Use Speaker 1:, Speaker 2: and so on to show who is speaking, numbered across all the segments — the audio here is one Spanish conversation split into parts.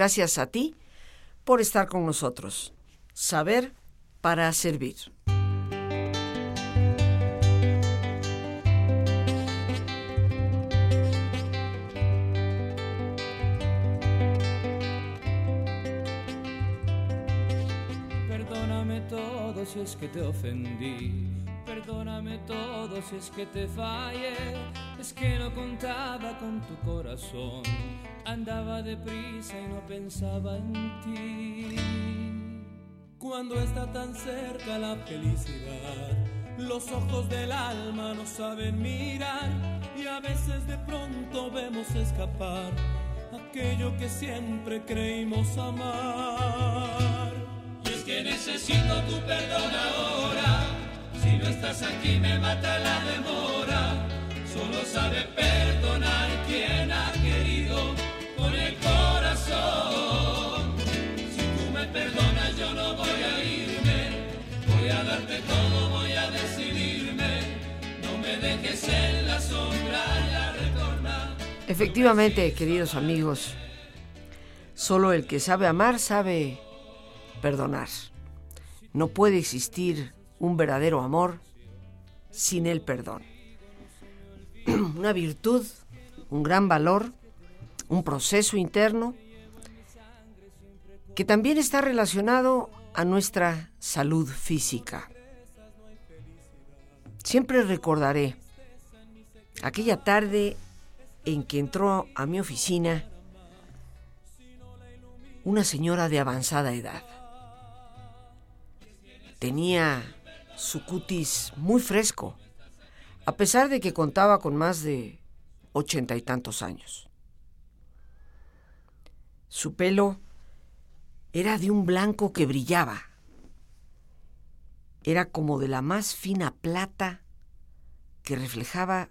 Speaker 1: Gracias a ti por estar con nosotros. Saber para servir.
Speaker 2: Perdóname todo si es que te ofendí. Perdóname todo si es que te fallé. Es que no contaba con tu corazón. Andaba deprisa y no pensaba en ti. Cuando está tan cerca la felicidad, los ojos del alma no saben mirar y a veces de pronto vemos escapar aquello que siempre creímos amar. Y es que necesito tu perdón ahora, no estás aquí me mata la demora, solo sabe perdonar quien ha querido con el corazón. Si tú me perdonas yo no voy a irme, voy a darte todo, voy a decidirme, no me dejes en la sombra ya retornar.
Speaker 1: Efectivamente, queridos amigos, solo el que sabe amar sabe perdonar. No puede existir un verdadero amor sin el perdón. Una virtud, un gran valor, un proceso interno que también está relacionado a nuestra salud física. Siempre recordaré aquella tarde en que entró a mi oficina una señora de avanzada edad. Tenía su cutis muy fresco, a pesar de que contaba con más de ochenta y tantos años. Su pelo era de un blanco que brillaba. Era como de la más fina plata que reflejaba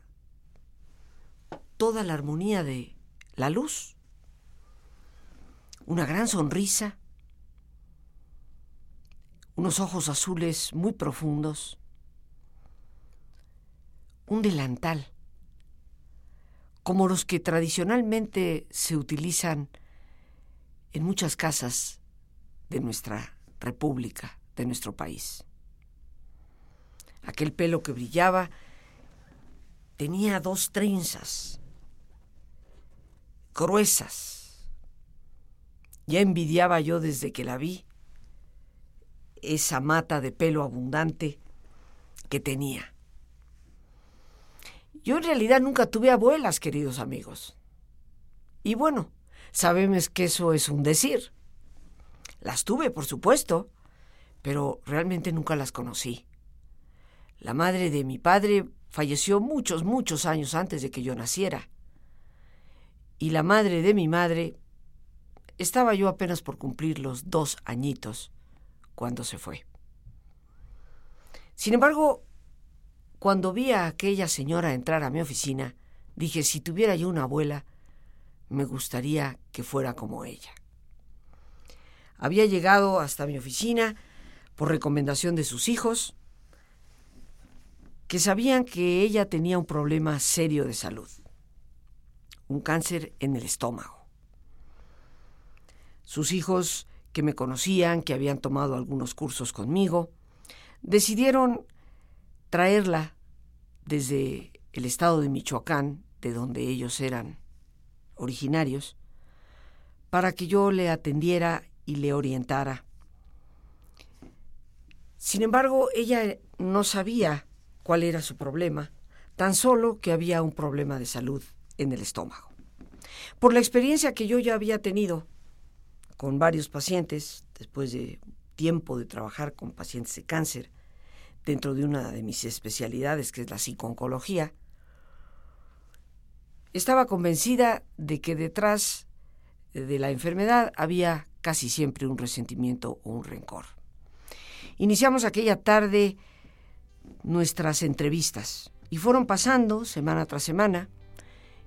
Speaker 1: toda la armonía de la luz. Una gran sonrisa, unos ojos azules muy profundos, un delantal, como los que tradicionalmente se utilizan en muchas casas de nuestra república, de nuestro país. Aquel pelo que brillaba tenía dos trenzas gruesas. Ya envidiaba yo desde que la vi esa mata de pelo abundante que tenía. Yo en realidad nunca tuve abuelas, queridos amigos. Y bueno, sabemos que eso es un decir. Las tuve, por supuesto, pero realmente nunca las conocí. La madre de mi padre falleció muchos, muchos años antes de que yo naciera. Y la madre de mi madre estaba yo apenas por cumplir los dos añitos cuando se fue. Sin embargo, cuando vi a aquella señora entrar a mi oficina, dije, si tuviera yo una abuela, me gustaría que fuera como ella. Había llegado hasta mi oficina por recomendación de sus hijos, que sabían que ella tenía un problema serio de salud, un cáncer en el estómago. Sus hijos, que me conocían, que habían tomado algunos cursos conmigo, decidieron traerla desde el estado de Michoacán, de donde ellos eran originarios, para que yo le atendiera y le orientara. Sin embargo, ella no sabía cuál era su problema, tan solo que había un problema de salud en el estómago. Por la experiencia que yo ya había tenido con varios pacientes, después de tiempo de trabajar con pacientes de cáncer, dentro de una de mis especialidades, que es la psicooncología, estaba convencida de que detrás de la enfermedad había casi siempre un resentimiento o un rencor. Iniciamos aquella tarde nuestras entrevistas y fueron pasando semana tras semana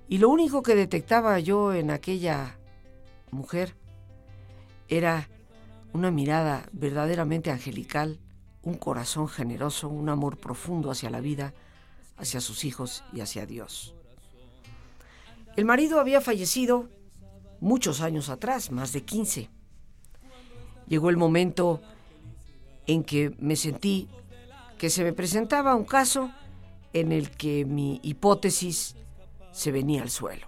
Speaker 1: y lo único que detectaba yo en aquella mujer era una mirada verdaderamente angelical, un corazón generoso, un amor profundo hacia la vida, hacia sus hijos y hacia Dios. El marido había fallecido muchos años atrás, más de 15. Llegó el momento en que me sentí que se me presentaba un caso en el que mi hipótesis se venía al suelo.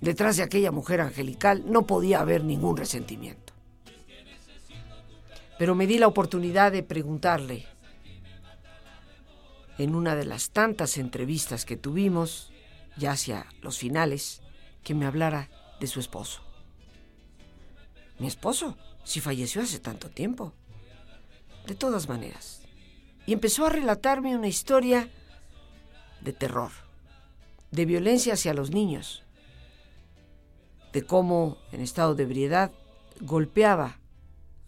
Speaker 1: Detrás de aquella mujer angelical no podía haber ningún resentimiento. Pero me di la oportunidad de preguntarle en una de las tantas entrevistas que tuvimos, ya hacia los finales, que me hablara de su esposo. Mi esposo, si falleció hace tanto tiempo. De todas maneras. Y empezó a relatarme una historia de terror, de violencia hacia los niños, de cómo en estado de ebriedad golpeaba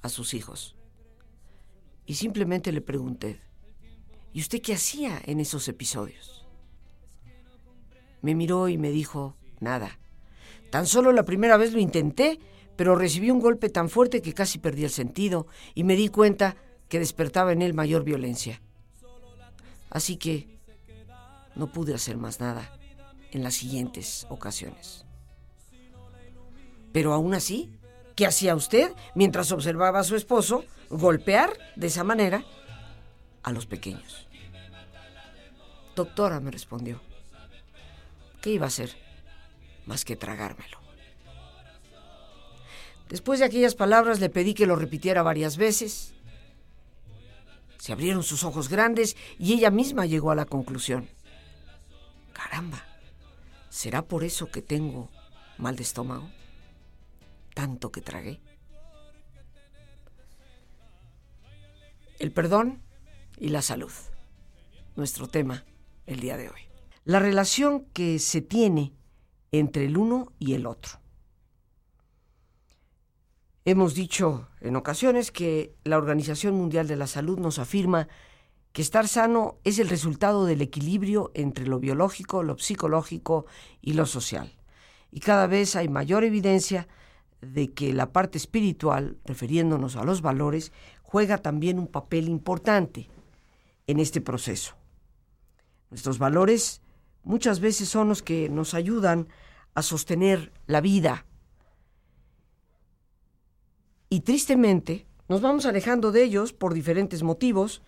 Speaker 1: a sus hijos. Y simplemente le pregunté, ¿y usted qué hacía en esos episodios? Me miró y me dijo, nada. Tan solo la primera vez lo intenté, pero recibí un golpe tan fuerte que casi perdí el sentido y me di cuenta que despertaba en él mayor violencia. Así que no pude hacer más nada en las siguientes ocasiones. Pero aún así, ¿qué hacía usted mientras observaba a su esposo golpear de esa manera a los pequeños? Doctora, me respondió, ¿qué iba a hacer más que tragármelo? Después de aquellas palabras le pedí que lo repitiera varias veces. Se abrieron sus ojos grandes y ella misma llegó a la conclusión. Caramba, ¿será por eso que tengo mal de estómago? Tanto que tragué. El perdón y la salud. Nuestro tema el día de hoy. La relación que se tiene entre el uno y el otro. Hemos dicho en ocasiones que la Organización Mundial de la Salud nos afirma que estar sano es el resultado del equilibrio entre lo biológico, lo psicológico y lo social. Y cada vez hay mayor evidencia de que la parte espiritual, refiriéndonos a los valores, juega también un papel importante en este proceso. Nuestros valores muchas veces son los que nos ayudan a sostener la vida. Y tristemente nos vamos alejando de ellos por diferentes motivos,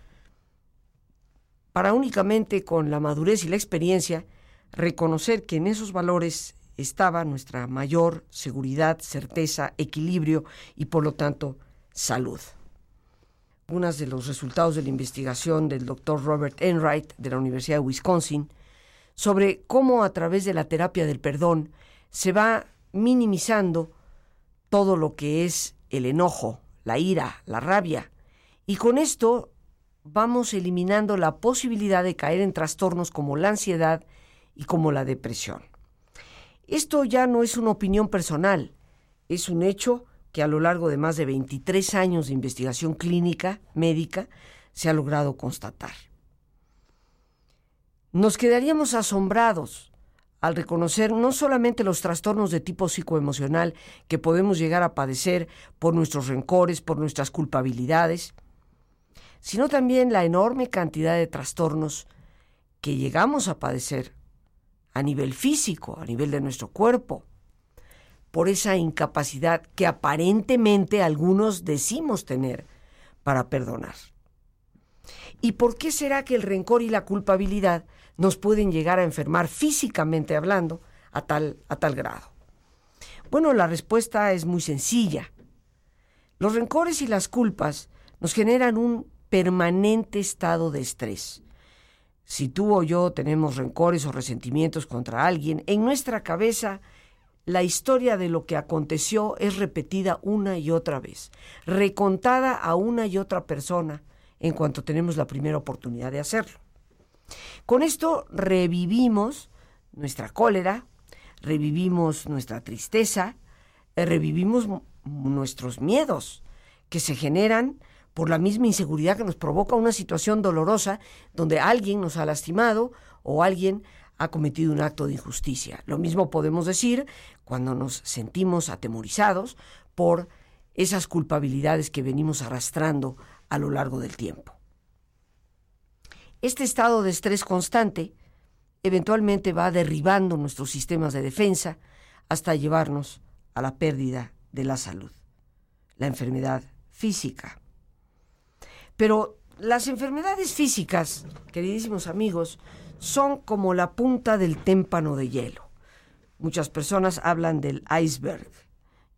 Speaker 1: para únicamente con la madurez y la experiencia reconocer que en esos valores estaba nuestra mayor seguridad, certeza, equilibrio y por lo tanto salud. Unos de los resultados de la investigación del doctor Robert Enright de la Universidad de Wisconsin sobre cómo a través de la terapia del perdón se va minimizando todo lo que es el enojo, la ira, la rabia. Y con esto vamos eliminando la posibilidad de caer en trastornos como la ansiedad y como la depresión. Esto ya no es una opinión personal, es un hecho que a lo largo de más de 23 años de investigación clínica, médica, se ha logrado constatar. Nos quedaríamos asombrados al reconocer no solamente los trastornos de tipo psicoemocional que podemos llegar a padecer por nuestros rencores, por nuestras culpabilidades, sino también la enorme cantidad de trastornos que llegamos a padecer a nivel físico, a nivel de nuestro cuerpo, por esa incapacidad que aparentemente algunos decimos tener para perdonar. ¿Y por qué será que el rencor y la culpabilidad nos pueden llegar a enfermar físicamente hablando a tal, a tal grado? Bueno, la respuesta es muy sencilla. Los rencores y las culpas nos generan un permanente estado de estrés si tú o yo tenemos rencores o resentimientos contra alguien, en nuestra cabeza la historia de lo que aconteció es repetida una y otra vez, recontada a una y otra persona en cuanto tenemos la primera oportunidad de hacerlo. Con esto revivimos nuestra cólera, revivimos nuestra tristeza, eh, revivimos nuestros miedos que se generan por la misma inseguridad que nos provoca una situación dolorosa donde alguien nos ha lastimado o alguien ha cometido un acto de injusticia. Lo mismo podemos decir cuando nos sentimos atemorizados por esas culpabilidades que venimos arrastrando a lo largo del tiempo. Este estado de estrés constante eventualmente va derribando nuestros sistemas de defensa hasta llevarnos a la pérdida de la salud, la enfermedad física. Pero las enfermedades físicas, queridísimos amigos, son como la punta del témpano de hielo. Muchas personas hablan del iceberg.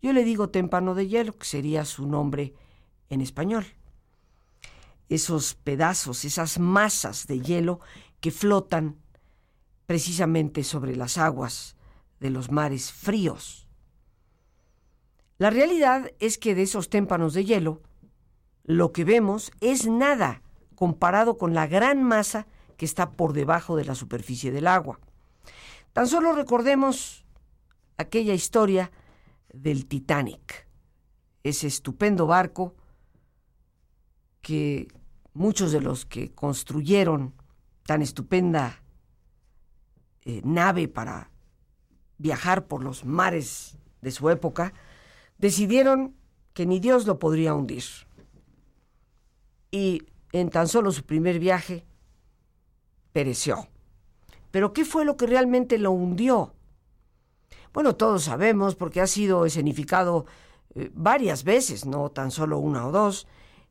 Speaker 1: Yo le digo témpano de hielo, que sería su nombre en español. Esos pedazos, esas masas de hielo que flotan precisamente sobre las aguas de los mares fríos. La realidad es que de esos témpanos de hielo, lo que vemos es nada comparado con la gran masa que está por debajo de la superficie del agua. Tan solo recordemos aquella historia del Titanic, ese estupendo barco que muchos de los que construyeron tan estupenda eh, nave para viajar por los mares de su época, decidieron que ni Dios lo podría hundir. Y en tan solo su primer viaje, pereció. Pero ¿qué fue lo que realmente lo hundió? Bueno, todos sabemos porque ha sido escenificado eh, varias veces, no tan solo una o dos,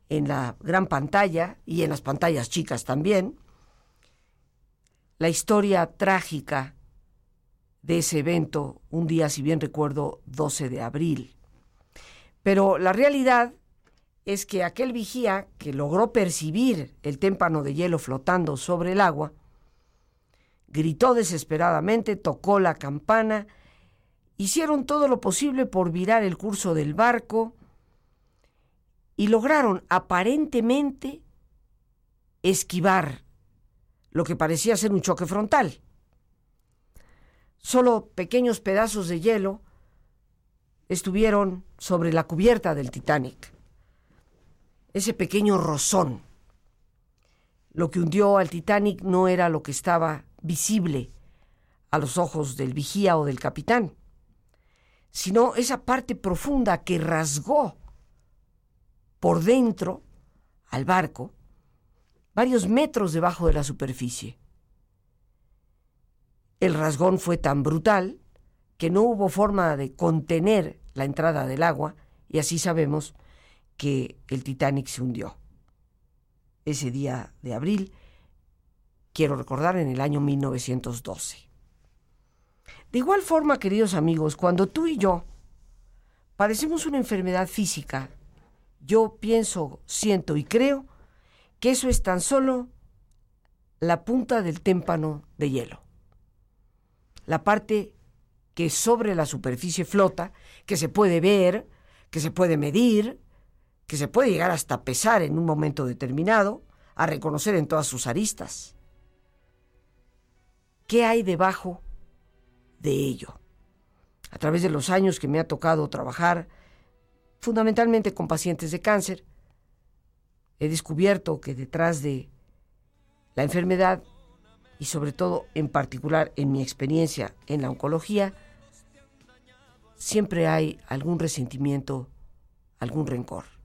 Speaker 1: en la gran pantalla y en las pantallas chicas también, la historia trágica de ese evento, un día, si bien recuerdo, 12 de abril. Pero la realidad es que aquel vigía que logró percibir el témpano de hielo flotando sobre el agua, gritó desesperadamente, tocó la campana, hicieron todo lo posible por virar el curso del barco y lograron aparentemente esquivar lo que parecía ser un choque frontal. Solo pequeños pedazos de hielo estuvieron sobre la cubierta del Titanic. Ese pequeño rozón. Lo que hundió al Titanic no era lo que estaba visible a los ojos del vigía o del capitán, sino esa parte profunda que rasgó por dentro al barco varios metros debajo de la superficie. El rasgón fue tan brutal que no hubo forma de contener la entrada del agua y así sabemos que el Titanic se hundió. Ese día de abril, quiero recordar, en el año 1912. De igual forma, queridos amigos, cuando tú y yo padecemos una enfermedad física, yo pienso, siento y creo que eso es tan solo la punta del témpano de hielo. La parte que sobre la superficie flota, que se puede ver, que se puede medir, que se puede llegar hasta pesar en un momento determinado, a reconocer en todas sus aristas. ¿Qué hay debajo de ello? A través de los años que me ha tocado trabajar, fundamentalmente con pacientes de cáncer, he descubierto que detrás de la enfermedad y sobre todo en particular en mi experiencia en la oncología, siempre hay algún resentimiento, algún rencor.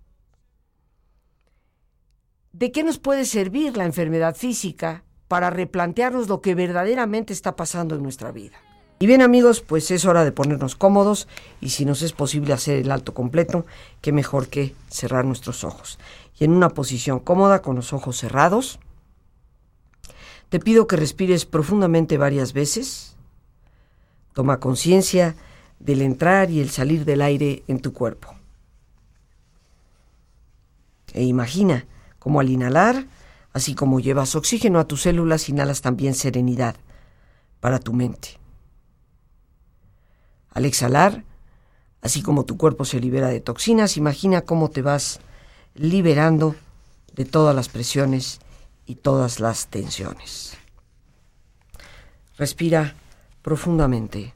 Speaker 1: ¿De qué nos puede servir la enfermedad física para replantearnos lo que verdaderamente está pasando en nuestra vida? Y bien amigos, pues es hora de ponernos cómodos y si nos es posible hacer el alto completo, qué mejor que cerrar nuestros ojos y en una posición cómoda con los ojos cerrados. Te pido que respires profundamente varias veces. Toma conciencia del entrar y el salir del aire en tu cuerpo. E imagina cómo al inhalar, así como llevas oxígeno a tus células, inhalas también serenidad para tu mente. Al exhalar, así como tu cuerpo se libera de toxinas, imagina cómo te vas liberando de todas las presiones y todas las tensiones. Respira profundamente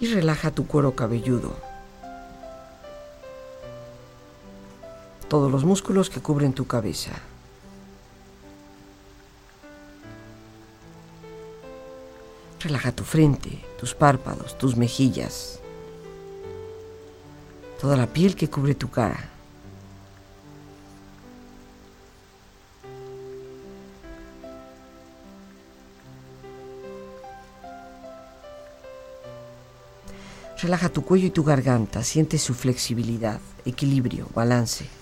Speaker 1: y relaja tu cuero cabelludo. Todos los músculos que cubren tu cabeza. Relaja tu frente, tus párpados, tus mejillas toda la piel que cubre tu cara. Relaja tu cuello y tu garganta, siente su flexibilidad, equilibrio, balance.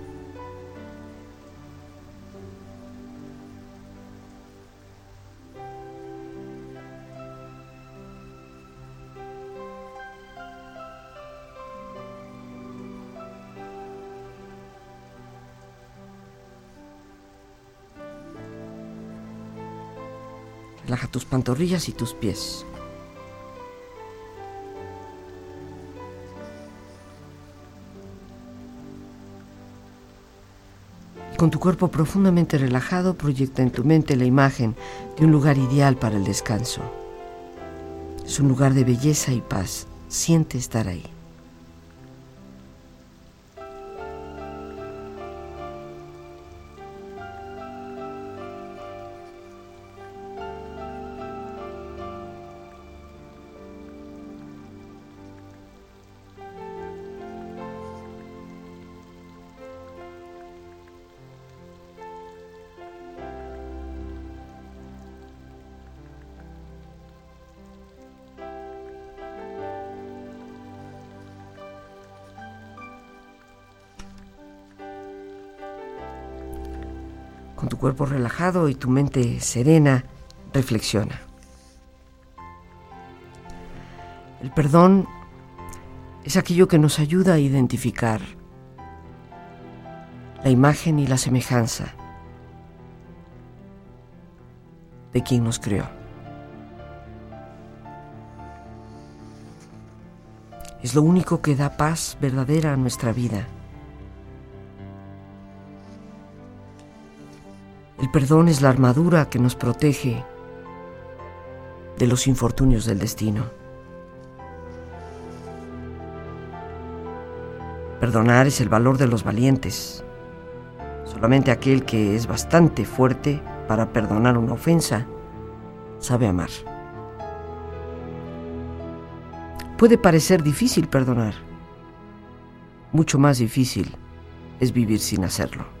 Speaker 1: Tus pantorrillas y tus pies. Con tu cuerpo profundamente relajado, proyecta en tu mente la imagen de un lugar ideal para el descanso. Es un lugar de belleza y paz. Siente estar ahí. Cuerpo relajado y tu mente serena, reflexiona. El perdón es aquello que nos ayuda a identificar la imagen y la semejanza de quien nos creó. Es lo único que da paz verdadera a nuestra vida. Perdón es la armadura que nos protege de los infortunios del destino. Perdonar es el valor de los valientes. Solamente aquel que es bastante fuerte para perdonar una ofensa sabe amar. Puede parecer difícil perdonar. Mucho más difícil es vivir sin hacerlo.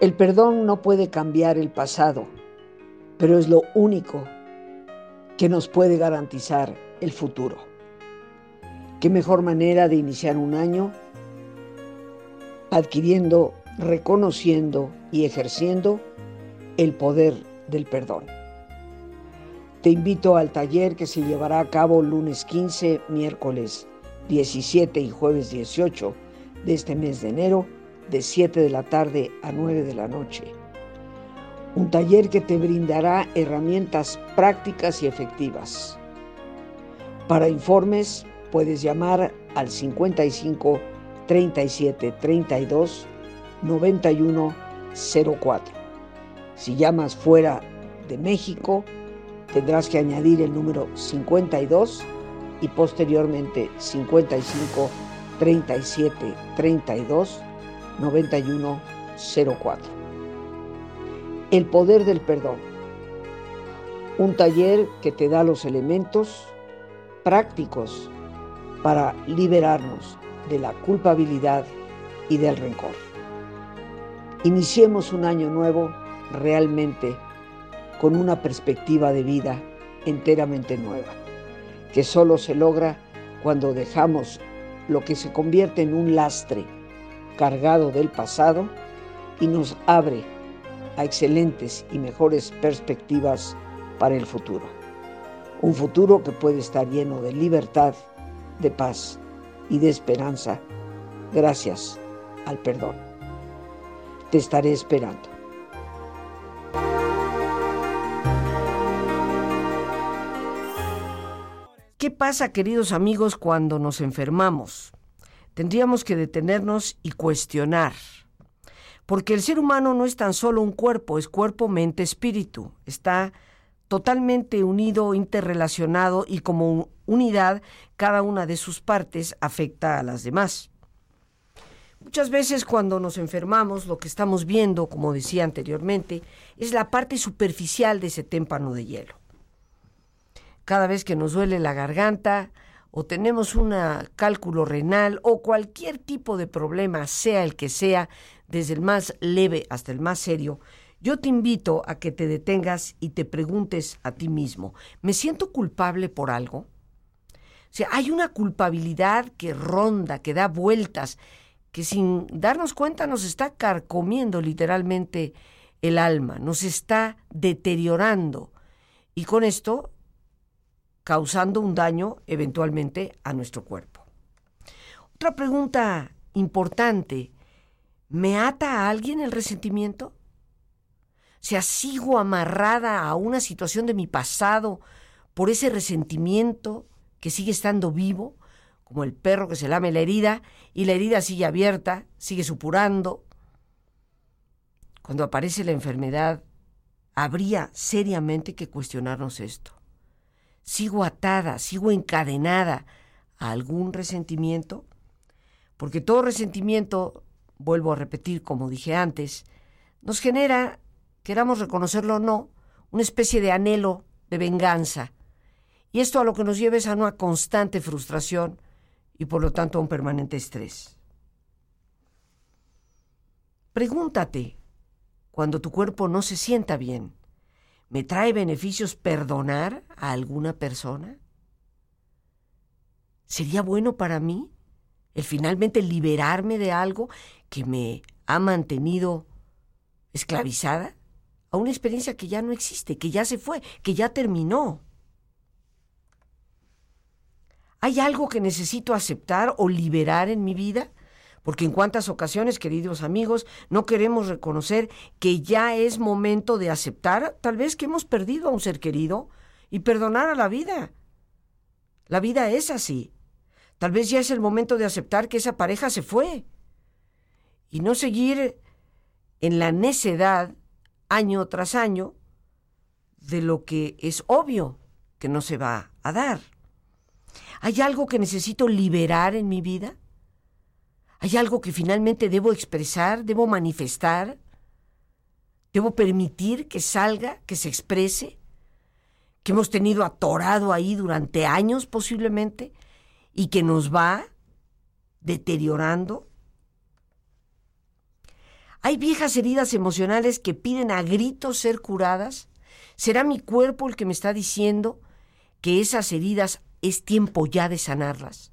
Speaker 3: El perdón no puede cambiar el pasado, pero es lo único que nos puede garantizar el futuro. ¿Qué mejor manera de iniciar un año adquiriendo, reconociendo y ejerciendo el poder del perdón? Te invito al taller que se llevará a cabo lunes 15, miércoles 17 y jueves 18 de este mes de enero de 7 de la tarde a 9 de la noche. Un taller que te brindará herramientas prácticas y efectivas. Para informes puedes llamar al 55 37 32 91 04. Si llamas fuera de México, tendrás que añadir el número 52 y posteriormente 55 37 32 91 04. El poder del perdón. Un taller que te da los elementos prácticos para liberarnos de la culpabilidad y del rencor. Iniciemos un año nuevo realmente con una perspectiva de vida enteramente nueva, que solo se logra cuando dejamos lo que se convierte en un lastre cargado del pasado y nos abre a excelentes y mejores perspectivas para el futuro. Un futuro que puede estar lleno de libertad, de paz y de esperanza gracias al perdón. Te estaré esperando.
Speaker 1: ¿Qué pasa, queridos amigos, cuando nos enfermamos? Tendríamos que detenernos y cuestionar. Porque el ser humano no es tan solo un cuerpo, es cuerpo, mente, espíritu. Está totalmente unido, interrelacionado y como unidad, cada una de sus partes afecta a las demás. Muchas veces cuando nos enfermamos, lo que estamos viendo, como decía anteriormente, es la parte superficial de ese témpano de hielo. Cada vez que nos duele la garganta o tenemos un cálculo renal o cualquier tipo de problema, sea el que sea, desde el más leve hasta el más serio, yo te invito a que te detengas y te preguntes a ti mismo, ¿me siento culpable por algo? O sea, hay una culpabilidad que ronda, que da vueltas, que sin darnos cuenta nos está carcomiendo literalmente el alma, nos está deteriorando. Y con esto causando un daño eventualmente a nuestro cuerpo. Otra pregunta importante, ¿me ata a alguien el resentimiento? O sea, sigo amarrada a una situación de mi pasado por ese resentimiento que sigue estando vivo, como el perro que se lame la herida y la herida sigue abierta, sigue supurando. Cuando aparece la enfermedad, habría seriamente que cuestionarnos esto sigo atada, sigo encadenada a algún resentimiento, porque todo resentimiento, vuelvo a repetir como dije antes, nos genera, queramos reconocerlo o no, una especie de anhelo de venganza. Y esto a lo que nos lleva es a una constante frustración y por lo tanto a un permanente estrés. Pregúntate, cuando tu cuerpo no se sienta bien, ¿Me trae beneficios perdonar a alguna persona? ¿Sería bueno para mí el finalmente liberarme de algo que me ha mantenido esclavizada a una experiencia que ya no existe, que ya se fue, que ya terminó? ¿Hay algo que necesito aceptar o liberar en mi vida? Porque en cuántas ocasiones, queridos amigos, no queremos reconocer que ya es momento de aceptar tal vez que hemos perdido a un ser querido y perdonar a la vida. La vida es así. Tal vez ya es el momento de aceptar que esa pareja se fue y no seguir en la necedad año tras año de lo que es obvio que no se va a dar. ¿Hay algo que necesito liberar en mi vida? ¿Hay algo que finalmente debo expresar, debo manifestar? ¿Debo permitir que salga, que se exprese? ¿Que hemos tenido atorado ahí durante años posiblemente y que nos va deteriorando? ¿Hay viejas heridas emocionales que piden a gritos ser curadas? ¿Será mi cuerpo el que me está diciendo que esas heridas es tiempo ya de sanarlas?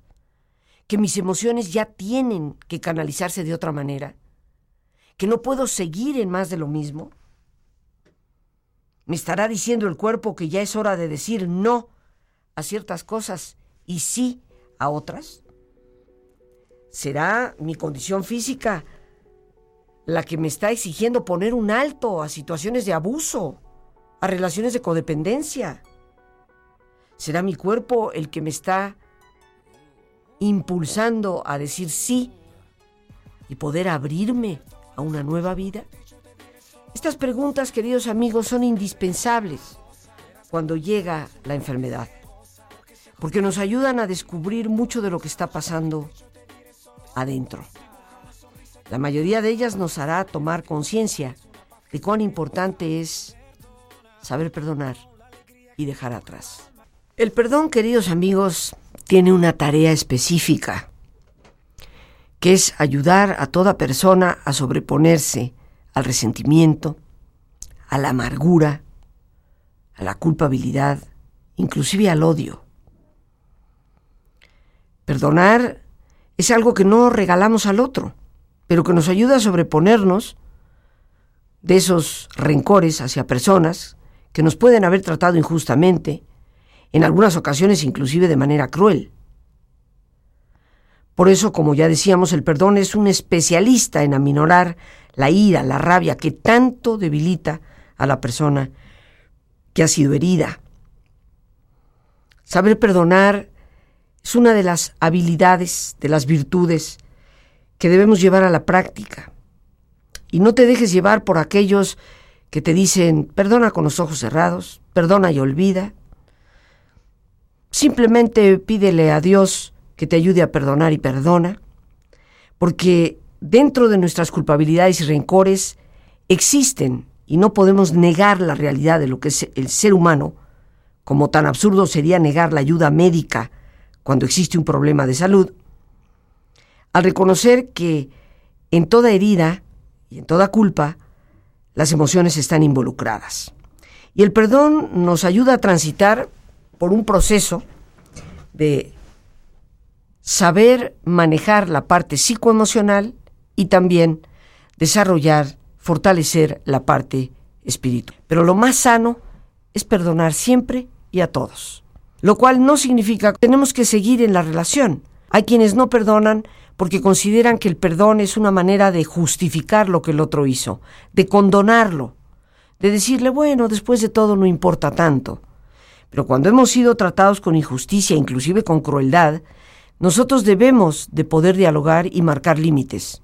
Speaker 1: Que mis emociones ya tienen que canalizarse de otra manera, que no puedo seguir en más de lo mismo. Me estará diciendo el cuerpo que ya es hora de decir no a ciertas cosas y sí a otras. ¿Será mi condición física la que me está exigiendo poner un alto a situaciones de abuso, a relaciones de codependencia? ¿Será mi cuerpo el que me está impulsando a decir sí y poder abrirme a una nueva vida? Estas preguntas, queridos amigos, son indispensables cuando llega la enfermedad, porque nos ayudan a descubrir mucho de lo que está pasando adentro. La mayoría de ellas nos hará tomar conciencia de cuán importante es saber perdonar y dejar atrás. El perdón, queridos amigos, tiene una tarea específica, que es ayudar a toda persona a sobreponerse al resentimiento, a la amargura, a la culpabilidad, inclusive al odio. Perdonar es algo que no regalamos al otro, pero que nos ayuda a sobreponernos de esos rencores hacia personas que nos pueden haber tratado injustamente, en algunas ocasiones inclusive de manera cruel. Por eso, como ya decíamos, el perdón es un especialista en aminorar la ira, la rabia que tanto debilita a la persona que ha sido herida. Saber perdonar es una de las habilidades, de las virtudes que debemos llevar a la práctica. Y no te dejes llevar por aquellos que te dicen, perdona con los ojos cerrados, perdona y olvida. Simplemente pídele a Dios que te ayude a perdonar y perdona, porque dentro de nuestras culpabilidades y rencores existen y no podemos negar la realidad de lo que es el ser humano, como tan absurdo sería negar la ayuda médica cuando existe un problema de salud, al reconocer que en toda herida y en toda culpa las emociones están involucradas. Y el perdón nos ayuda a transitar por un proceso de saber manejar la parte psicoemocional y también desarrollar, fortalecer la parte espiritual. Pero lo más sano es perdonar siempre y a todos. Lo cual no significa que tenemos que seguir en la relación. Hay quienes no perdonan porque consideran que el perdón es una manera de justificar lo que el otro hizo, de condonarlo, de decirle, bueno, después de todo no importa tanto. Pero cuando hemos sido tratados con injusticia, inclusive con crueldad, nosotros debemos de poder dialogar y marcar límites.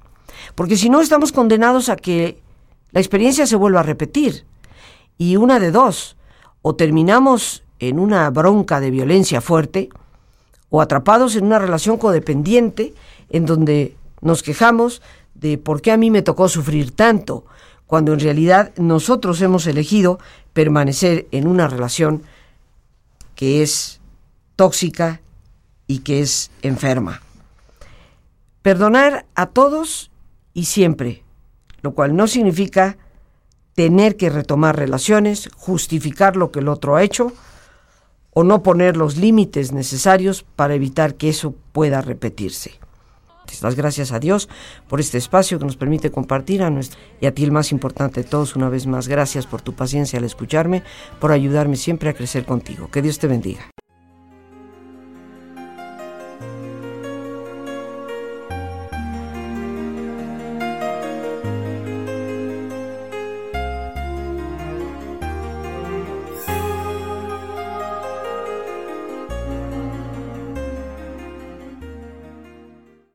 Speaker 1: Porque si no, estamos condenados a que la experiencia se vuelva a repetir. Y una de dos, o terminamos en una bronca de violencia fuerte, o atrapados en una relación codependiente en donde nos quejamos de por qué a mí me tocó sufrir tanto, cuando en realidad nosotros hemos elegido permanecer en una relación que es tóxica y que es enferma. Perdonar a todos y siempre, lo cual no significa tener que retomar relaciones, justificar lo que el otro ha hecho o no poner los límites necesarios para evitar que eso pueda repetirse. Las gracias a Dios por este espacio que nos permite compartir a nuestro y a ti el más importante de todos una vez más gracias por tu paciencia al escucharme, por ayudarme siempre a crecer contigo. Que Dios te bendiga.